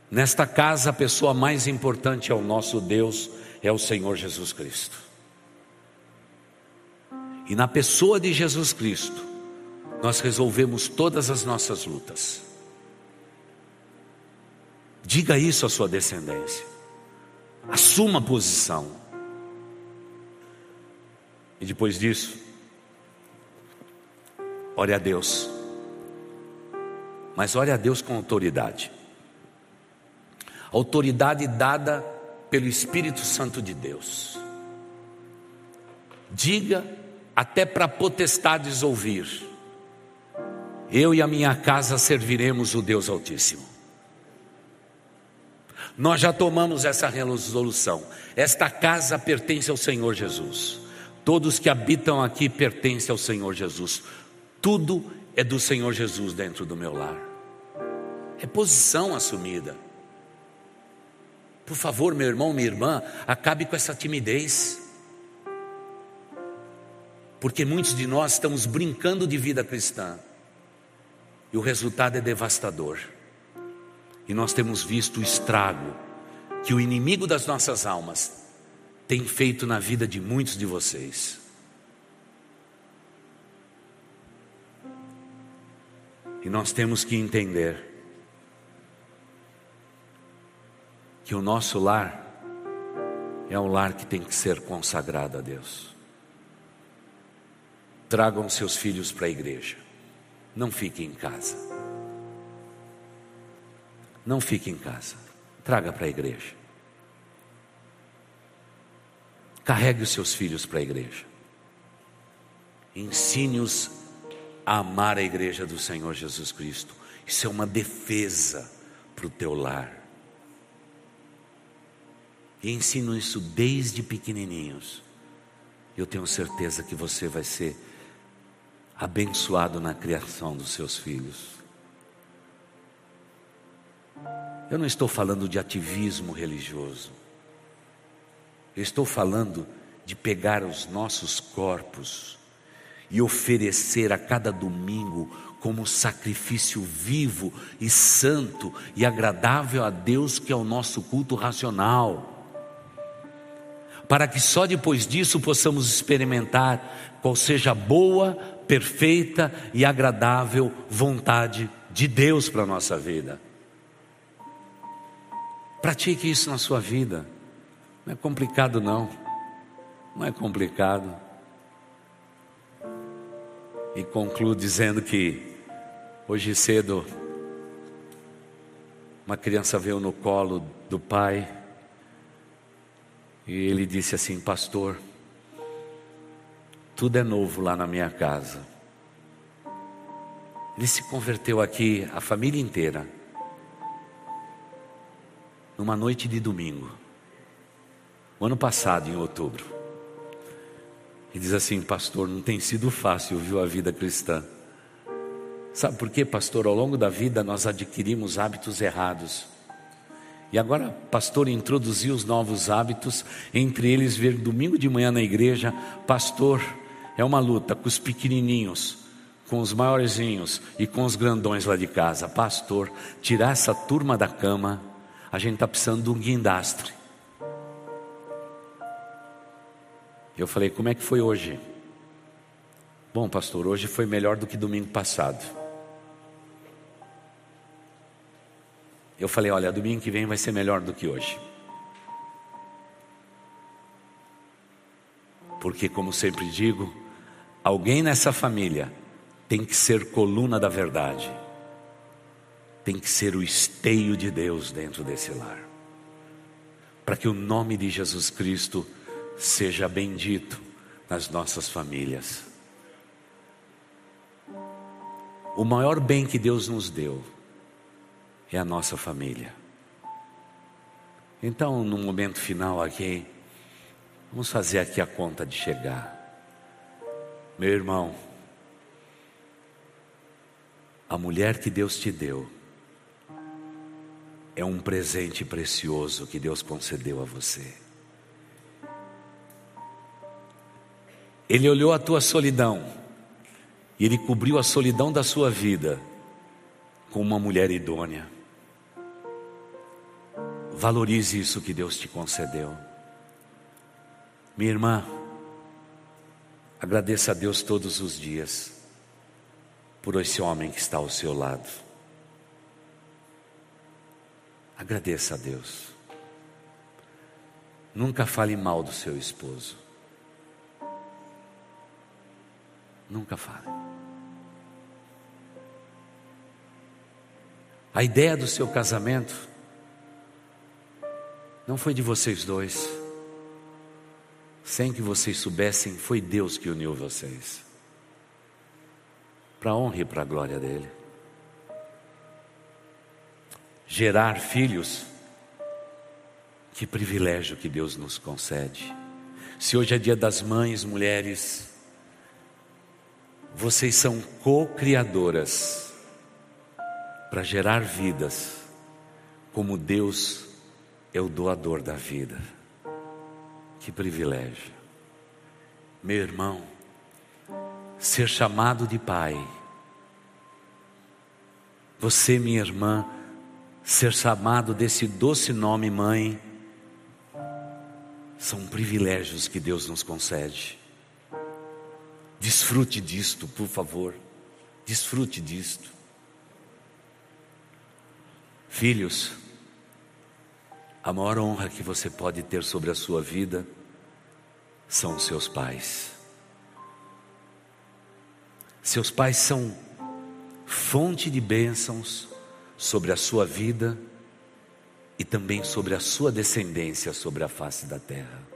Speaker 2: Nesta casa, a pessoa mais importante é o nosso Deus, é o Senhor Jesus Cristo. E na pessoa de Jesus Cristo, nós resolvemos todas as nossas lutas. Diga isso à sua descendência. Assuma a posição. E depois disso, ore a Deus. Mas ore a Deus com autoridade. Autoridade dada pelo Espírito Santo de Deus. Diga até para potestades ouvir. Eu e a minha casa serviremos o Deus Altíssimo. Nós já tomamos essa resolução. Esta casa pertence ao Senhor Jesus. Todos que habitam aqui pertencem ao Senhor Jesus. Tudo é do Senhor Jesus dentro do meu lar. É posição assumida. Por favor, meu irmão, minha irmã, acabe com essa timidez porque muitos de nós estamos brincando de vida cristã e o resultado é devastador. E nós temos visto o estrago que o inimigo das nossas almas tem feito na vida de muitos de vocês. E nós temos que entender que o nosso lar é um lar que tem que ser consagrado a Deus. Tragam seus filhos para a igreja. Não fiquem em casa. Não fique em casa. Traga para a igreja. Carregue os seus filhos para a igreja. Ensine-os a amar a igreja do Senhor Jesus Cristo. Isso é uma defesa para o teu lar. E ensino isso desde pequenininhos. Eu tenho certeza que você vai ser abençoado na criação dos seus filhos. Eu não estou falando de ativismo religioso. Eu estou falando de pegar os nossos corpos e oferecer a cada domingo como sacrifício vivo e santo e agradável a Deus, que é o nosso culto racional. Para que só depois disso possamos experimentar qual seja a boa, perfeita e agradável vontade de Deus para a nossa vida. Pratique isso na sua vida. Não é complicado, não. Não é complicado. E concluo dizendo que hoje cedo uma criança veio no colo do pai e ele disse assim: Pastor, tudo é novo lá na minha casa. Ele se converteu aqui, a família inteira, numa noite de domingo, o ano passado, em outubro. E diz assim, pastor, não tem sido fácil, viu, a vida cristã. Sabe por quê, pastor? Ao longo da vida nós adquirimos hábitos errados. E agora, pastor introduziu os novos hábitos, entre eles vir domingo de manhã na igreja, pastor, é uma luta com os pequenininhos, com os maiorzinhos e com os grandões lá de casa. Pastor, tirar essa turma da cama, a gente está precisando de um guindastre. Eu falei: Como é que foi hoje? Bom, pastor, hoje foi melhor do que domingo passado. Eu falei: Olha, domingo que vem vai ser melhor do que hoje. Porque, como sempre digo, alguém nessa família tem que ser coluna da verdade, tem que ser o esteio de Deus dentro desse lar, para que o nome de Jesus Cristo seja bendito nas nossas famílias. O maior bem que Deus nos deu é a nossa família. Então, no momento final aqui, vamos fazer aqui a conta de chegar. Meu irmão, a mulher que Deus te deu é um presente precioso que Deus concedeu a você. Ele olhou a tua solidão e ele cobriu a solidão da sua vida com uma mulher idônea. Valorize isso que Deus te concedeu. Minha irmã, agradeça a Deus todos os dias por esse homem que está ao seu lado. Agradeça a Deus. Nunca fale mal do seu esposo. Nunca fale. A ideia do seu casamento não foi de vocês dois. Sem que vocês soubessem, foi Deus que uniu vocês. Para a honra e para a glória dele. Gerar filhos, que privilégio que Deus nos concede. Se hoje é dia das mães, mulheres, vocês são co-criadoras para gerar vidas, como Deus é o doador da vida. Que privilégio. Meu irmão, ser chamado de pai. Você, minha irmã, ser chamado desse doce nome mãe, são privilégios que Deus nos concede. Desfrute disto, por favor. Desfrute disto. Filhos, a maior honra que você pode ter sobre a sua vida são os seus pais. Seus pais são fonte de bênçãos sobre a sua vida e também sobre a sua descendência sobre a face da terra.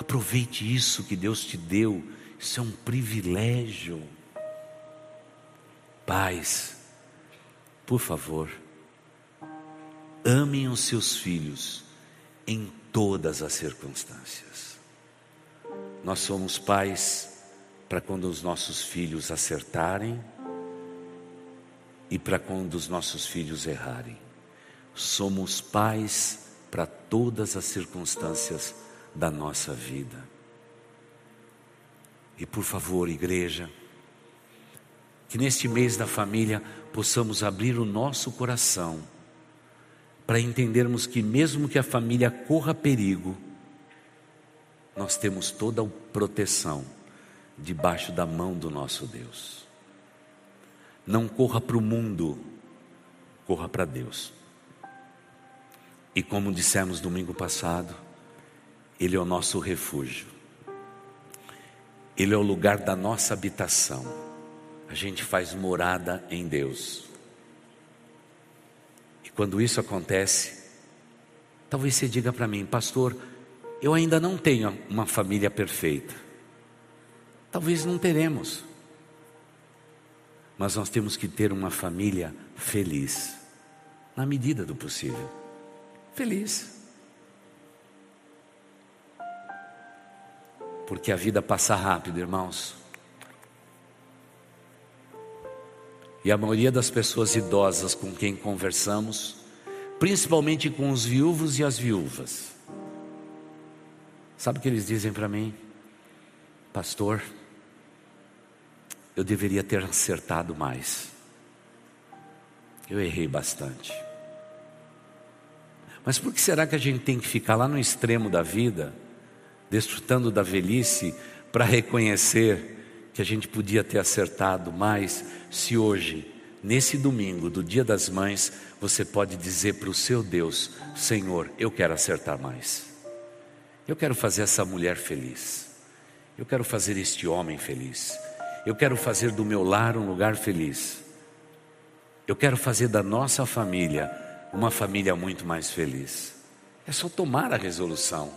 Speaker 2: Aproveite isso que Deus te deu, isso é um privilégio. Pais, por favor, amem os seus filhos em todas as circunstâncias. Nós somos pais para quando os nossos filhos acertarem e para quando os nossos filhos errarem. Somos pais para todas as circunstâncias da nossa vida. E por favor, igreja, que neste mês da família possamos abrir o nosso coração para entendermos que, mesmo que a família corra perigo, nós temos toda a proteção debaixo da mão do nosso Deus. Não corra para o mundo, corra para Deus. E como dissemos domingo passado, ele é o nosso refúgio. Ele é o lugar da nossa habitação. A gente faz morada em Deus. E quando isso acontece, talvez você diga para mim, pastor, eu ainda não tenho uma família perfeita. Talvez não teremos. Mas nós temos que ter uma família feliz, na medida do possível. Feliz. Porque a vida passa rápido, irmãos. E a maioria das pessoas idosas com quem conversamos, principalmente com os viúvos e as viúvas, sabe o que eles dizem para mim? Pastor, eu deveria ter acertado mais. Eu errei bastante. Mas por que será que a gente tem que ficar lá no extremo da vida? Desfrutando da velhice para reconhecer que a gente podia ter acertado mais se hoje, nesse domingo do Dia das Mães, você pode dizer para o seu Deus: Senhor, eu quero acertar mais. Eu quero fazer essa mulher feliz. Eu quero fazer este homem feliz. Eu quero fazer do meu lar um lugar feliz. Eu quero fazer da nossa família uma família muito mais feliz. É só tomar a resolução.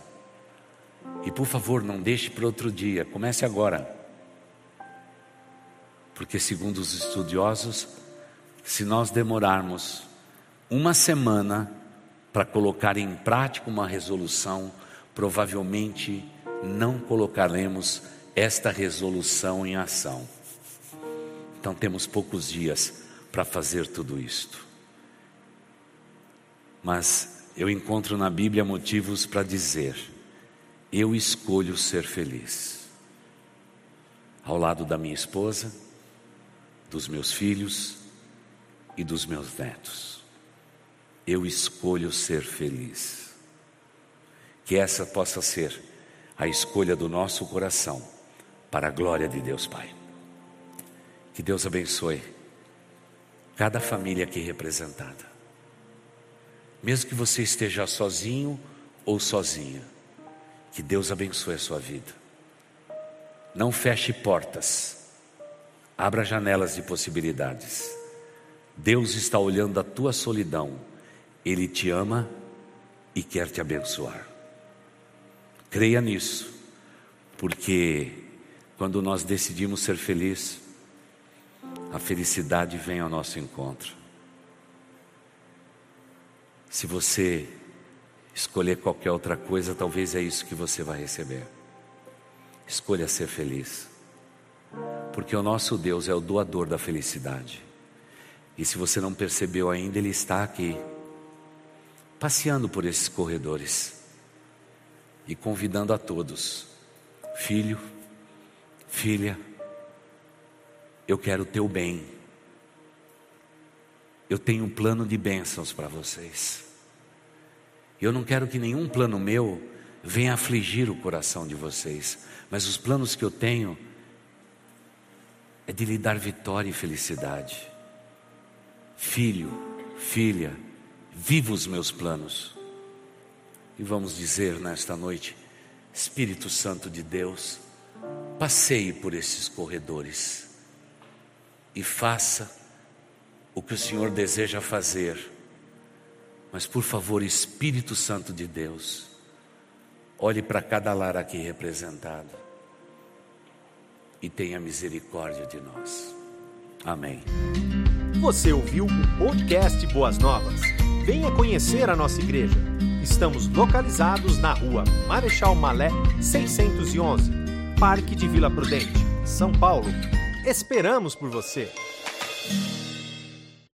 Speaker 2: E por favor, não deixe para outro dia, comece agora. Porque, segundo os estudiosos, se nós demorarmos uma semana para colocar em prática uma resolução, provavelmente não colocaremos esta resolução em ação. Então temos poucos dias para fazer tudo isto. Mas eu encontro na Bíblia motivos para dizer: eu escolho ser feliz. Ao lado da minha esposa, dos meus filhos e dos meus netos. Eu escolho ser feliz. Que essa possa ser a escolha do nosso coração para a glória de Deus Pai. Que Deus abençoe cada família aqui representada. Mesmo que você esteja sozinho ou sozinha, que Deus abençoe a sua vida. Não feche portas, abra janelas de possibilidades. Deus está olhando a tua solidão, Ele te ama e quer te abençoar. Creia nisso, porque quando nós decidimos ser felizes, a felicidade vem ao nosso encontro. Se você escolher qualquer outra coisa, talvez é isso que você vai receber. Escolha ser feliz, porque o nosso Deus é o doador da felicidade. E se você não percebeu ainda, Ele está aqui, passeando por esses corredores e convidando a todos: filho, filha, eu quero o teu bem. Eu tenho um plano de bênçãos para vocês. Eu não quero que nenhum plano meu venha afligir o coração de vocês, mas os planos que eu tenho é de lhe dar vitória e felicidade. Filho, filha, viva os meus planos. E vamos dizer nesta noite, Espírito Santo de Deus, passeie por esses corredores e faça o que o Senhor deseja fazer. Mas por favor, Espírito Santo de Deus, olhe para cada lar aqui representado e tenha misericórdia de nós. Amém.
Speaker 1: Você ouviu o podcast Boas Novas? Venha conhecer a nossa igreja. Estamos localizados na rua Marechal Malé 611, Parque de Vila Prudente, São Paulo. Esperamos por você!